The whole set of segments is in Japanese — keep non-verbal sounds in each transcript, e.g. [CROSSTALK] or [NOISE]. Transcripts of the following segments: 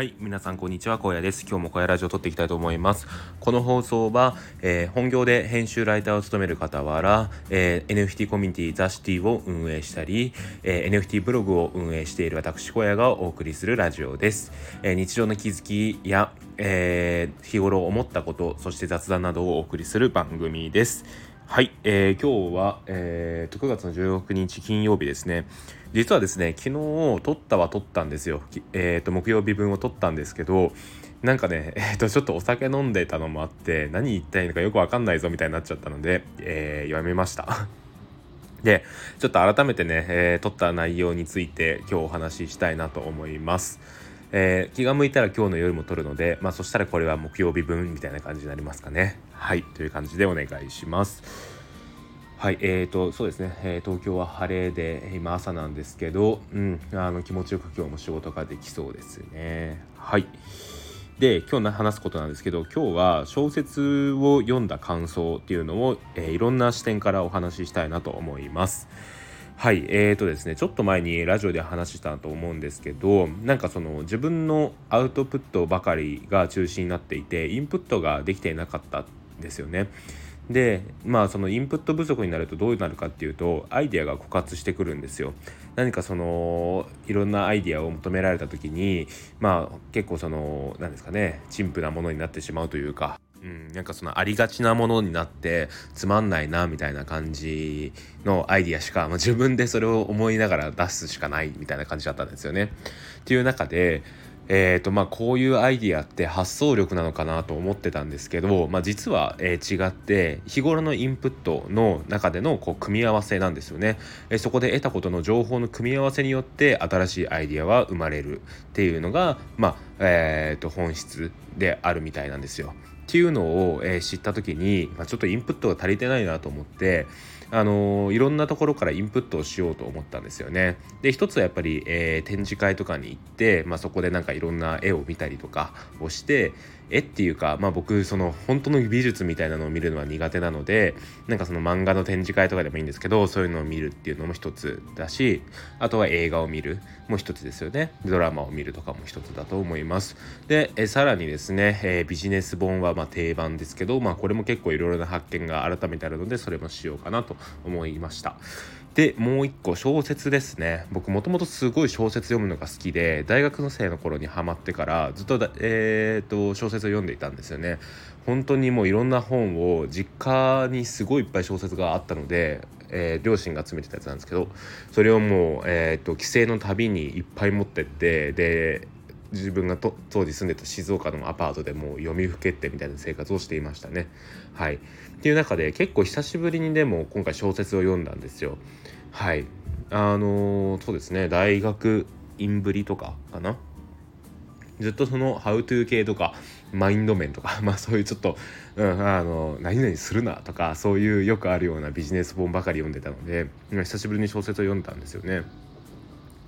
はい皆さんこんにちは荒野です。今日も荒野ラジオを撮っていきたいと思います。この放送は、えー、本業で編集ライターを務める傍ら、えー、NFT コミュニティザシティを運営したり、えー、NFT ブログを運営している私荒野がお送りするラジオです、え日常の気づきや、え日頃思ったことそして雑談などをお送りする番組です。はい、えー、今日は、えー、9月の16日金曜日ですね。実はですね、昨日撮ったは撮ったんですよ。え、ー、と、木曜日分を撮ったんですけど、なんかね、[LAUGHS] え、ー、と、ちょっとお酒飲んでたのもあって、何言ったいいのかよくわかんないぞみたいになっちゃったので、えー、やめました。[LAUGHS] で、ちょっと改めてね、えー、撮った内容について今日お話ししたいなと思います。えー、気が向いたら今日の夜も撮るので、まあそしたらこれは木曜日分みたいな感じになりますかね。はい、という感じでお願いします。はい、えーと、そうですね、えー、東京は晴れで、今朝なんですけど、うん、あの気持ちよく今日も仕事ができそうですね。はい。で、今日話すことなんですけど、今日は小説を読んだ感想っていうのを、えー、いろんな視点からお話ししたいなと思います。はい、えーとですね、ちょっと前にラジオで話したと思うんですけど、なんかその自分のアウトプットばかりが中心になっていて、インプットができていなかったんですよね。でまあそのインプット不足になるとどうなるかっていうとアイデアが枯渇してくるんですよ。何かそのいろんなアイデアを求められた時にまあ結構その何ですかね陳腐なものになってしまうというかうん、なんかそのありがちなものになってつまんないなみたいな感じのアイディアしか、まあ、自分でそれを思いながら出すしかないみたいな感じだったんですよね。っていう中でえーとまあ、こういうアイディアって発想力なのかなと思ってたんですけど、まあ、実は、えー、違って日頃のインプットの中でのこう組み合わせなんですよね、えー、そこで得たことの情報の組み合わせによって新しいアイディアは生まれるっていうのが、まあえー、と本質であるみたいなんですよ。っていうのを、えー、知った時に、まあ、ちょっとインプットが足りてないなと思ってあの、いろんなところからインプットをしようと思ったんですよね。で一つはやっぱり、えー、展示会とかに行って、まあ、そこでなんかいろんな絵を見たりとかをして絵っていうか、まあ、僕その本当の美術みたいなのを見るのは苦手なのでなんかその漫画の展示会とかでもいいんですけどそういうのを見るっていうのも一つだしあとは映画を見るも一つですよねドラマを見るとかも一つだと思いますでえさらにですね、えー、ビジネス本はま定番ですけど、まあ、これも結構いろいろな発見が改めてあるのでそれもしようかなと思いました。でもう一個小説ですね。僕もともとすごい小説読むのが好きで大学の生の頃にハマってからずっとえーと、小説を読んでいたんですよね。本当にもういろんな本を実家にすごいいっぱい小説があったので、えー、両親が集めてたやつなんですけどそれをもう、えーと、帰省の旅にいっぱい持ってってで自分がと当時住んでた静岡のアパートでもう読みふけってみたいな生活をしていましたね。はい、っていう中で結構久しぶりにでも今回小説を読んだんですよ。はいあのー、そうですね大学院ぶりとかかな？ずっとその「How to」系とかマインド面とか [LAUGHS] まあそういうちょっと、うん、あの何々するなとかそういうよくあるようなビジネス本ばかり読んでたので久しぶりに小説を読んだんですよね。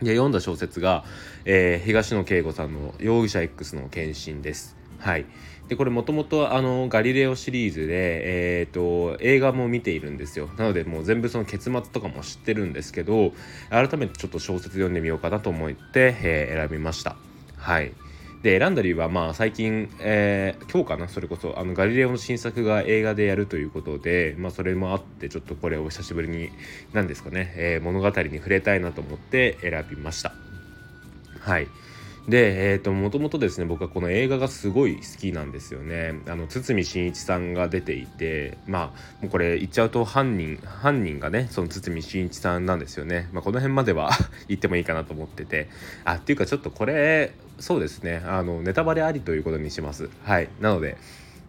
で読んだ小説が、えー、東野圭吾さんの「容疑者 X の献身」です。はい、でこれもともとあのガリレオシリーズで、えーと、映画も見ているんですよ。なのでもう全部その結末とかも知ってるんですけど改めてちょっと小説読んでみようかなと思って、えー、選びました。はい。で選んだ理由はまあ最近、えー、今日かなそれこそあのガリレオの新作が映画でやるということで、まあ、それもあってちょっとこれを久しぶりに何ですかね、えー、物語に触れたいなと思って選びました。はい。で、えーと、もともとですね僕はこの映画がすごい好きなんですよね。あの堤真一さんが出ていてまあもうこれ言っちゃうと犯人犯人がねその堤真一さんなんですよね、まあ、この辺までは [LAUGHS] 言ってもいいかなと思ってて。あっていうかちょっとこれそうですね。あのネタバレありということにします。はい。なので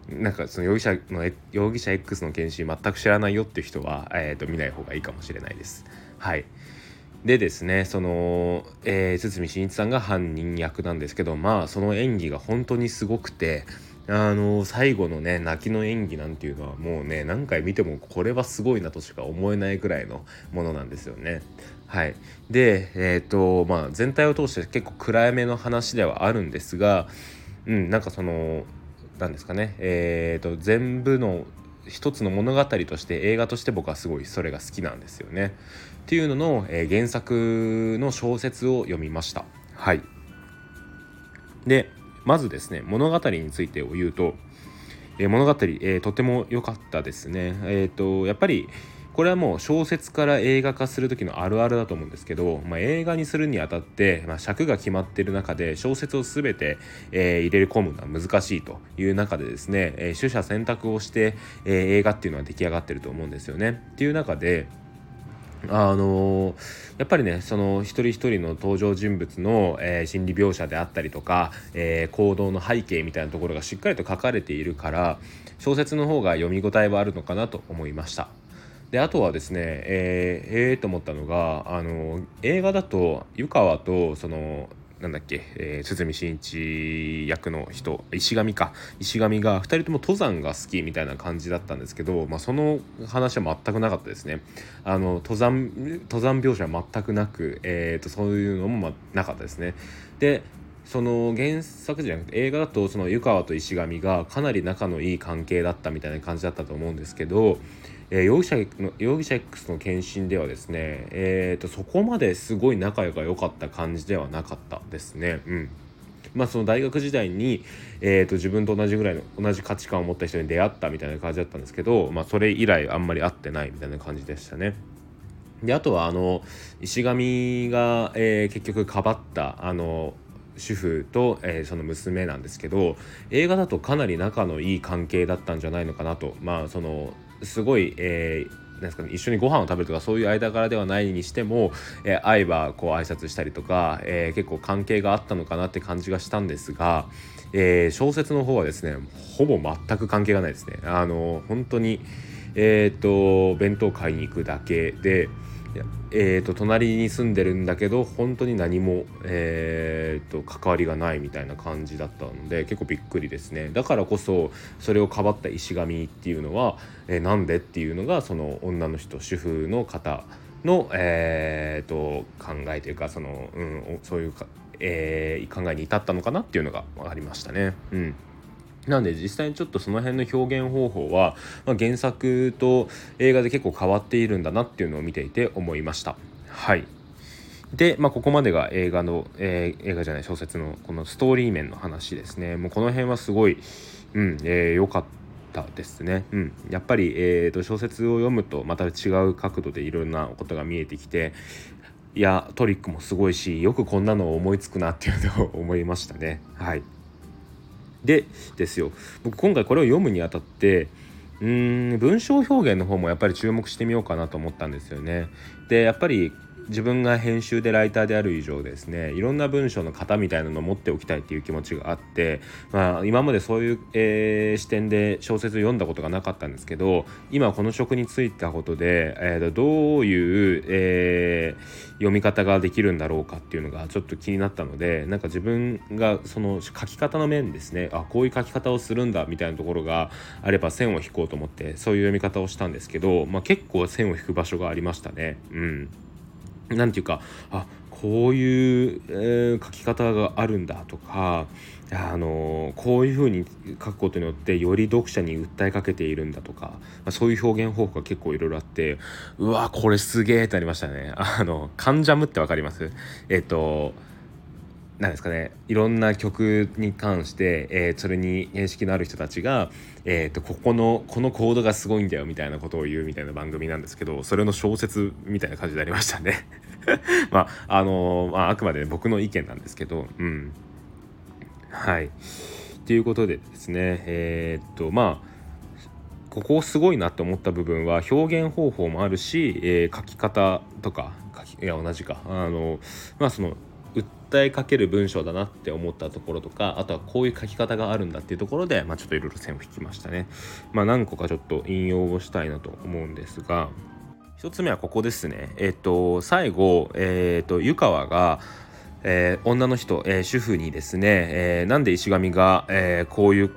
なんかその容疑者の容疑者 X の検診全く知らないよっていう人は、えーと見ない方がいいかもしれないです。はい。でですねその、えー、堤真一さんが犯人役なんですけどまあその演技が本当にすごくてあの最後のね泣きの演技なんていうのはもうね何回見てもこれはすごいなとしか思えないぐらいのものなんですよね。はい、で、えーとまあ、全体を通して結構暗めの話ではあるんですが、うん、なんかその何ですかね、えーと全部の一つの物語として映画として僕はすごいそれが好きなんですよね。っていうのの、えー、原作の小説を読みました。はいでまずですね物語についてを言うと、えー、物語、えー、とても良かったですねえっ、とやっぱりこれはもう小説から映画化する時のあるあるだと思うんですけど、まあ、映画にするにあたって、まあ、尺が決まってる中で小説を全て、えー、入れ込むのは難しいという中でですね、えー、取捨選択をして、えー、映画っていうのは出来上がってると思うんですよね。っていう中であのやっぱりねその一人一人の登場人物の、えー、心理描写であったりとか、えー、行動の背景みたいなところがしっかりと書かれているから小説の方が読み応えはあるのかなと思いました。であとはですねえー、えー、と思ったのがあの映画だと湯川とそのなんだっけ、えー、堤真一役の人石神か。石神が2人とも登山が好きみたいな感じだったんですけど、まあ、その話は全くなかったですね。あの登山登山描写は全くなく、えーと、そういうのも、ま、なかったですね。でその原作じゃなくて映画だとその湯川と石上がかなり仲のいい関係だったみたいな感じだったと思うんですけどえー、容疑者の容疑者 X の検診ではですね、えーと、そこまですごい仲が良かった感じではなかったですね。うんまあ、その大学時代に、えー、と自分と同じぐらいの同じ価値観を持った人に出会ったみたいな感じだったんですけど、まあ、それ以来あんまり会ってないみたいな感じでしたね。であとはあの石上が、えー、結局かばったあの主婦と、えー、その娘なんですけど映画だとかなり仲のいい関係だったんじゃないのかなとまあそのすごい、えーですかね、一緒にご飯を食べるとかそういう間柄ではないにしても、えー、会えばこう挨拶したりとか、えー、結構関係があったのかなって感じがしたんですが、えー、小説の方はですねほぼ全く関係がないですね。あの本当にえーと弁当買いに行くだけで、えーと、隣に住んでるんだけど本当に何も、えーと、関わりがないみたいな感じだったので結構びっくりですねだからこそそれをかばった石神っていうのは、えー、なんでっていうのがその女の人主婦の方の、えーと、考えというかその、うん、そういうか、えー、考えに至ったのかなっていうのが分かりましたね。うんなんで実際にちょっとその辺の表現方法は、まあ、原作と映画で結構変わっているんだなっていうのを見ていて思いました。はいで、まあ、ここまでが映画の、えー、映画じゃない小説のこのストーリー面の話ですね。もうこの辺はすごい、うん、えー、良かったですね。うん、やっぱり、えーと、小説を読むとまた違う角度でいろんなことが見えてきていやトリックもすごいしよくこんなのを思いつくなっていうのを思いましたね。はいでですよ僕今回これを読むにあたってうーん文章表現の方もやっぱり注目してみようかなと思ったんですよね。でやっぱり自分が編集でライターである以上ですねいろんな文章の型みたいなのを持っておきたいっていう気持ちがあって、まあ、今までそういう、えー、視点で小説を読んだことがなかったんですけど今この職に就いたことで、えー、どういう、えー、読み方ができるんだろうかっていうのがちょっと気になったのでなんか自分がその書き方の面ですねあこういう書き方をするんだみたいなところがあれば線を引こうと思ってそういう読み方をしたんですけど、まあ、結構線を引く場所がありましたね。うん何て言うかあこういう、えー、書き方があるんだとかあのこういうふうに書くことによってより読者に訴えかけているんだとか、まあ、そういう表現方法が結構いろいろあってうわこれすげえってなりましたね。[LAUGHS] あのカンジャムって分かります？えっ、となんですかねいろんな曲に関して、えー、それに認識のある人たちが、えーと、ここのこのコードがすごいんだよみたいなことを言うみたいな番組なんですけどそれの小説みたいな感じになりましたね。[LAUGHS] まああのー、まあ、あくまで僕の意見なんですけどうんはい。ということでですねえー、っとまあここすごいなって思った部分は表現方法もあるし、えー、書き方とか書きいや同じかあのまあその訴えかける文章だなって思ったところとかあとはこういう書き方があるんだっていうところで、まあ、ちょっといろいろ線を引きましたね。まあ、何個かちょっと引用をしたいなと思うんですが1つ目はここですね。えっ、と最後、えっ、と湯川がえー、女の人、えー、主婦にですね、えー、なんで石神が、えこういう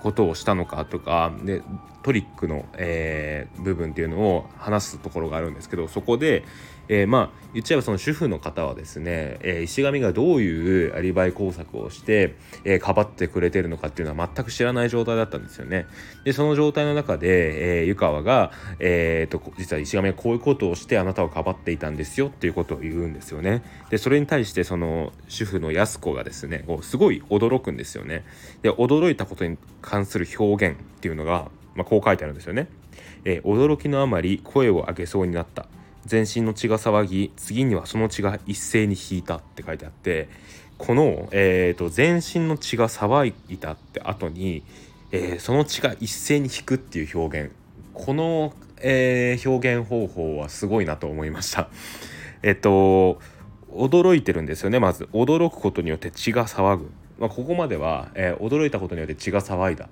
ことをしたのかとかでトリックの、えー、部分っていうのを話すところがあるんですけどそこで、えー、まあ言っちゃえばその主婦の方はですね、えー、石神がどういうアリバイ工作をして、えー、かばってくれてるのかっていうのは全く知らない状態だったんですよね。でその状態の中で、えー、湯川が、えーと、実は石神がこういうことをしてあなたをかばっていたんですよっていうことを言うんですよね。でそれに対してその主婦の安子がですねこうすごい驚くんですよね。で驚いたことに関する表現っていうのがまあ、こう書いてあるんですよね。えー、驚きのあまり声を上げそうになった。全身の血が騒ぎ次にはその血が一斉に引いたって書いてあってこの、えーと、全身の血が騒いだって後に、えー、その血が一斉に引くっていう表現。この、えー、表現方法はすごいなと思いました。[LAUGHS] えっと驚いてるんですよねまず。驚くことによって血が騒ぐ、まあ、ここまでは、えー、驚いたことによって血が騒いだ。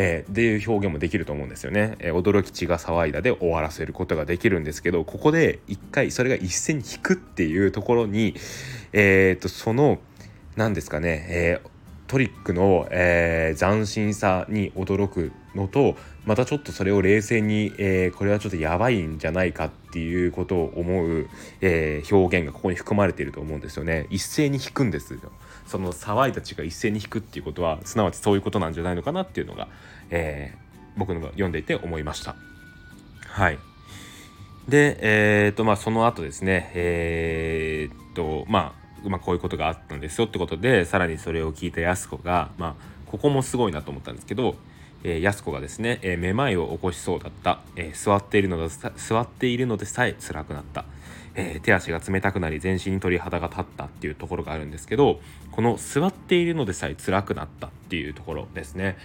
えー、っていう表現もできると思うんですよね、えー、驚き血が騒いだで終わらせることができるんですけどここで一回それが一斉に引くっていうところにえー、とその何ですかね、えー、トリックの、えー、斬新さに驚くのとまたちょっとそれを冷静に、えー、これはちょっとやばいんじゃないかっていうことを思う、えー、表現がここに含まれていると思うんですよね。一斉に引くんですよ。その騒いたちが一斉に引くっていうことはすなわちそういうことなんじゃないのかなっていうのが、えー、僕の読んでいて思いました。はい。でえっ、とまあその後ですねえっとまあまあ、こういうことがあったんですよってことでさらにそれを聞いた安子が、まあ、ここもすごいなと思ったんですけど、えー、安子がですね、えー、めまいを起こしそうだった、えー、座っているので座っているのでさえ辛くなった、えー、手足が冷たくなり全身に鳥肌が立ったっていうところがあるんですけどこの座っているのでさえ辛くなったっていうところですね。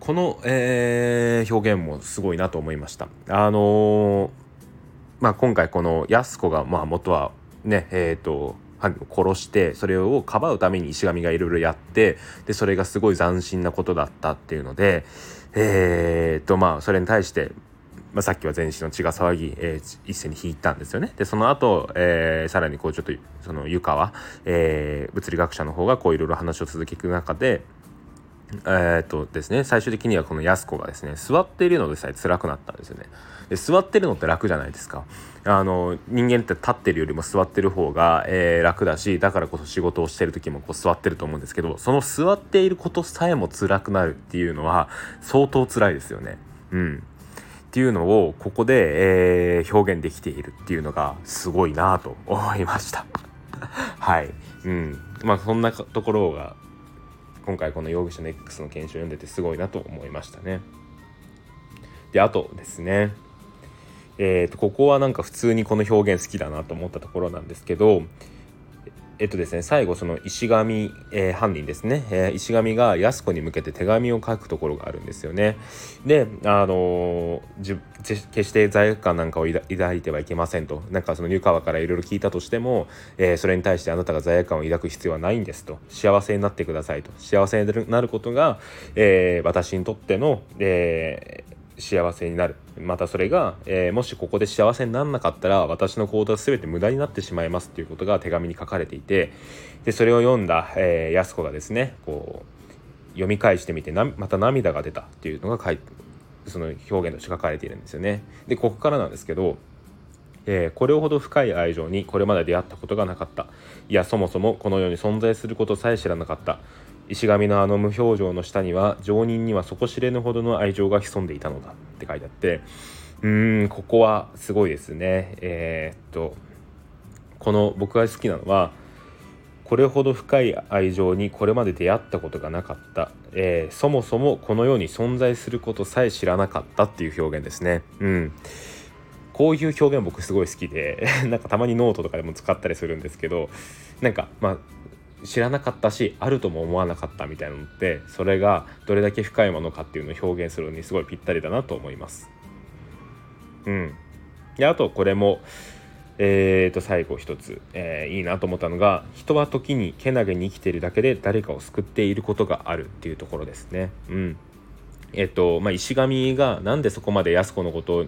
この、えー、表現もすごいなと思いました。あのー、まあ今回この安子がまあ元はねえ、ー、と殺してそれをかばうために石神がいろいろやってでそれがすごい斬新なことだったっていうのでえー、っとまあそれに対してまあ、さっきは全身の血が騒ぎ、えー、一斉に引いたんですよね。でその後、えー、さらにこうちょっとその湯川、えー、物理学者の方がこういろいろ話を続けていく中でえー、っとですね最終的にはこの安子がですね座っているのでさえ辛くなったんですよね。で座ってるのって楽じゃないですか。あの人間って立ってるよりも座ってる方が、えー、楽だしだからこそ仕事をしてる時もこう座ってると思うんですけどその座っていることさえも辛くなるっていうのは相当辛いですよね。うんっていうのをここで、えー、表現できているっていうのがすごいなと思いました。[LAUGHS] はい。うん。まあそんなところが今回この容疑者の X の検証を読んでてすごいなと思いましたね。であとですねえーと、ここはなんか普通にこの表現好きだなと思ったところなんですけどえっとですね最後その石神、えー、犯人ですね、えー、石神が安子に向けて手紙を書くところがあるんですよね。であのー、決して罪悪感なんかを抱いてはいけませんと。なんかその湯川からいろいろ聞いたとしても、えー、それに対してあなたが罪悪感を抱く必要はないんですと。幸せになってくださいと。幸せになることが、え私にとっての、え幸せになる。またそれが、えー、もしここで幸せにならなかったら私の行動は全て無駄になってしまいますっていうことが手紙に書かれていてでそれを読んだ、えー、安子がですねこう読み返してみてまた涙が出たっていうのが書いその表現として書かれているんですよね。でここからなんですけどえー、これほど深い愛情にこれまで出会ったことがなかった。いやそもそもこの世に存在することさえ知らなかった。石神のあの無表情の下には常人には底知れぬほどの愛情が潜んでいたのだって書いてあってうーんここはすごいですね。えー、っとこの僕が好きなのはこれほど深い愛情にこれまで出会ったことがなかった、えー、そもそもこの世に存在することさえ知らなかったっていう表現ですね。うん。こういう表現僕すごい好きで [LAUGHS] なんかたまにノートとかでも使ったりするんですけどなんかまあ知らなかったしあるとも思わなかったみたいなのってそれがどれだけ深いものかっていうのを表現するのにすごいぴったりだなと思います。うん、であとこれもえー、と最後一つ、えー、いいなと思ったのが人は時にけなげに生きているだけで誰かを救っていることがあるっていうところですね。うんえっとまあ、石神がなんでそこまで安子のことを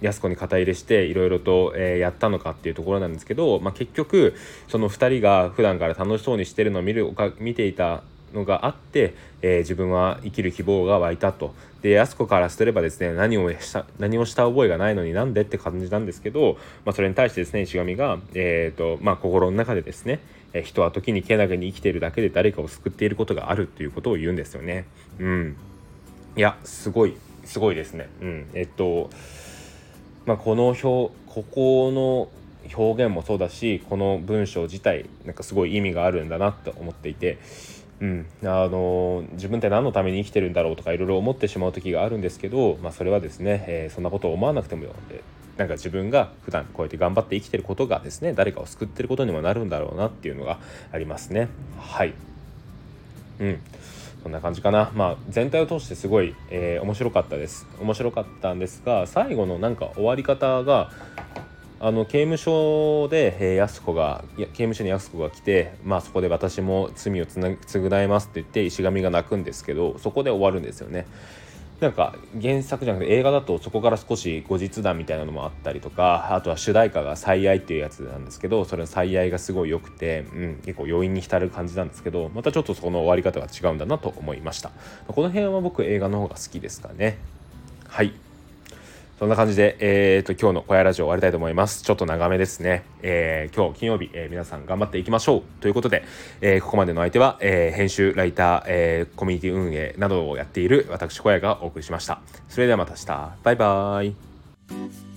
安子に肩入れしていろいろと、えー、やったのかっていうところなんですけど、まあ、結局その2人が普段から楽しそうにしてるのを見る見ていたのがあって、えー、自分は生きる希望が湧いたとで安子からすればですね何をした何をした覚えがないのになんでって感じなんですけど、まあ、それに対してですね石神が、えーとまあ、心の中でですね人は時にけなげに生きているだけで誰かを救っていることがあるっていうことを言うんですよね。うん、いやすごいすごいですね。うん、えっとまあ、この表ここの表現もそうだしこの文章自体なんかすごい意味があるんだなと思っていて、うん、あの自分って何のために生きてるんだろうとかいろいろ思ってしまう時があるんですけど、まあ、それはですね、えー、そんなことを思わなくてもなんか自分が普段こうやって頑張って生きてることがですね誰かを救ってることにもなるんだろうなっていうのがありますね。はい。うん。そんな感じかな。まあ、全体を通してすごい、えー、面白かったです。面白かったんですが、最後のなんか終わり方が、あの刑務所で、えー、安子が刑務所に安子が来て、まあ、そこで私も罪をつな償いますって言って石神が泣くんですけどそこで終わるんですよね。なんか原作じゃなくて映画だとそこから少し後日談みたいなのもあったりとかあとは主題歌が「最愛」っていうやつなんですけどそれの「最愛」がすごい良くて、うん、結構余韻に浸る感じなんですけどまたちょっとその終わり方が違うんだなと思いました。この辺は僕映画の方が好きですかね。はい。そんな感じで、えーと、今日の小屋ラジオ終わりたいと思います。ちょっと長めですね。えー、今日金曜日、えー、皆さん頑張っていきましょう。ということで、えー、ここまでの相手は、え編集、ライター、えコミュニティ運営などをやっている私小屋がお送りしました。それではまた明日。バイバーイ。